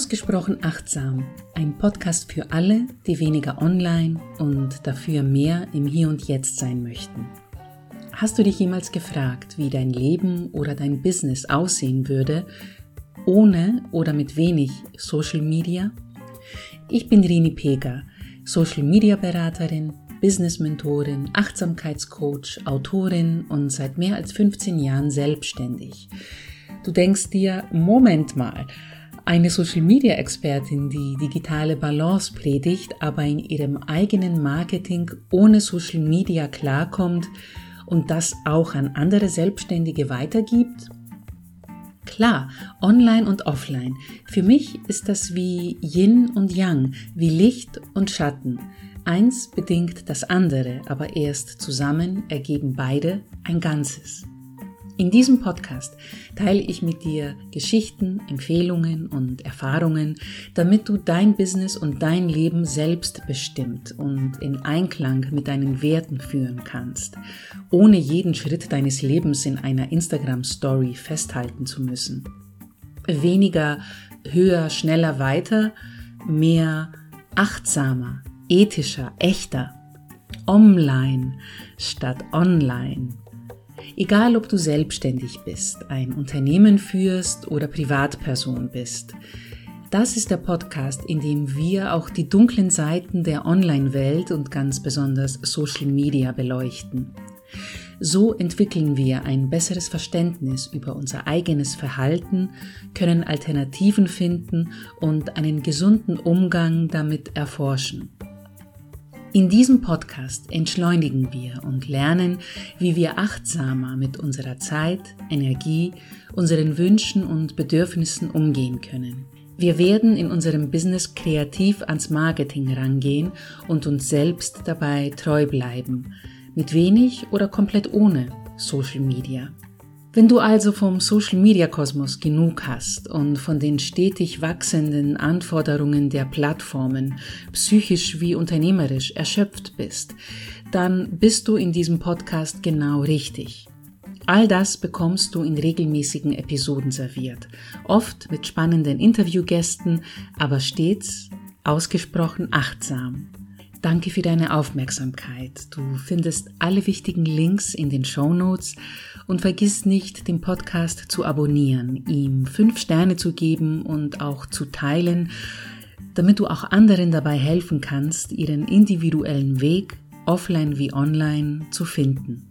Ausgesprochen achtsam, ein Podcast für alle, die weniger online und dafür mehr im Hier und Jetzt sein möchten. Hast du dich jemals gefragt, wie dein Leben oder dein Business aussehen würde, ohne oder mit wenig Social Media? Ich bin Rini Pega, Social Media Beraterin, Business Mentorin, Achtsamkeitscoach, Autorin und seit mehr als 15 Jahren selbstständig. Du denkst dir, Moment mal, eine Social-Media-Expertin, die digitale Balance predigt, aber in ihrem eigenen Marketing ohne Social Media klarkommt und das auch an andere Selbstständige weitergibt? Klar, online und offline. Für mich ist das wie Yin und Yang, wie Licht und Schatten. Eins bedingt das andere, aber erst zusammen ergeben beide ein Ganzes. In diesem Podcast teile ich mit dir Geschichten, Empfehlungen und Erfahrungen, damit du dein Business und dein Leben selbst bestimmt und in Einklang mit deinen Werten führen kannst, ohne jeden Schritt deines Lebens in einer Instagram-Story festhalten zu müssen. Weniger höher, schneller, weiter, mehr achtsamer, ethischer, echter, online statt online Egal ob du selbstständig bist, ein Unternehmen führst oder Privatperson bist. Das ist der Podcast, in dem wir auch die dunklen Seiten der Online-Welt und ganz besonders Social Media beleuchten. So entwickeln wir ein besseres Verständnis über unser eigenes Verhalten, können Alternativen finden und einen gesunden Umgang damit erforschen. In diesem Podcast entschleunigen wir und lernen, wie wir achtsamer mit unserer Zeit, Energie, unseren Wünschen und Bedürfnissen umgehen können. Wir werden in unserem Business kreativ ans Marketing rangehen und uns selbst dabei treu bleiben, mit wenig oder komplett ohne Social Media. Wenn du also vom Social-Media-Kosmos genug hast und von den stetig wachsenden Anforderungen der Plattformen, psychisch wie unternehmerisch, erschöpft bist, dann bist du in diesem Podcast genau richtig. All das bekommst du in regelmäßigen Episoden serviert, oft mit spannenden Interviewgästen, aber stets ausgesprochen achtsam. Danke für deine Aufmerksamkeit. Du findest alle wichtigen Links in den Show Notes und vergiss nicht, den Podcast zu abonnieren, ihm fünf Sterne zu geben und auch zu teilen, damit du auch anderen dabei helfen kannst, ihren individuellen Weg, offline wie online, zu finden.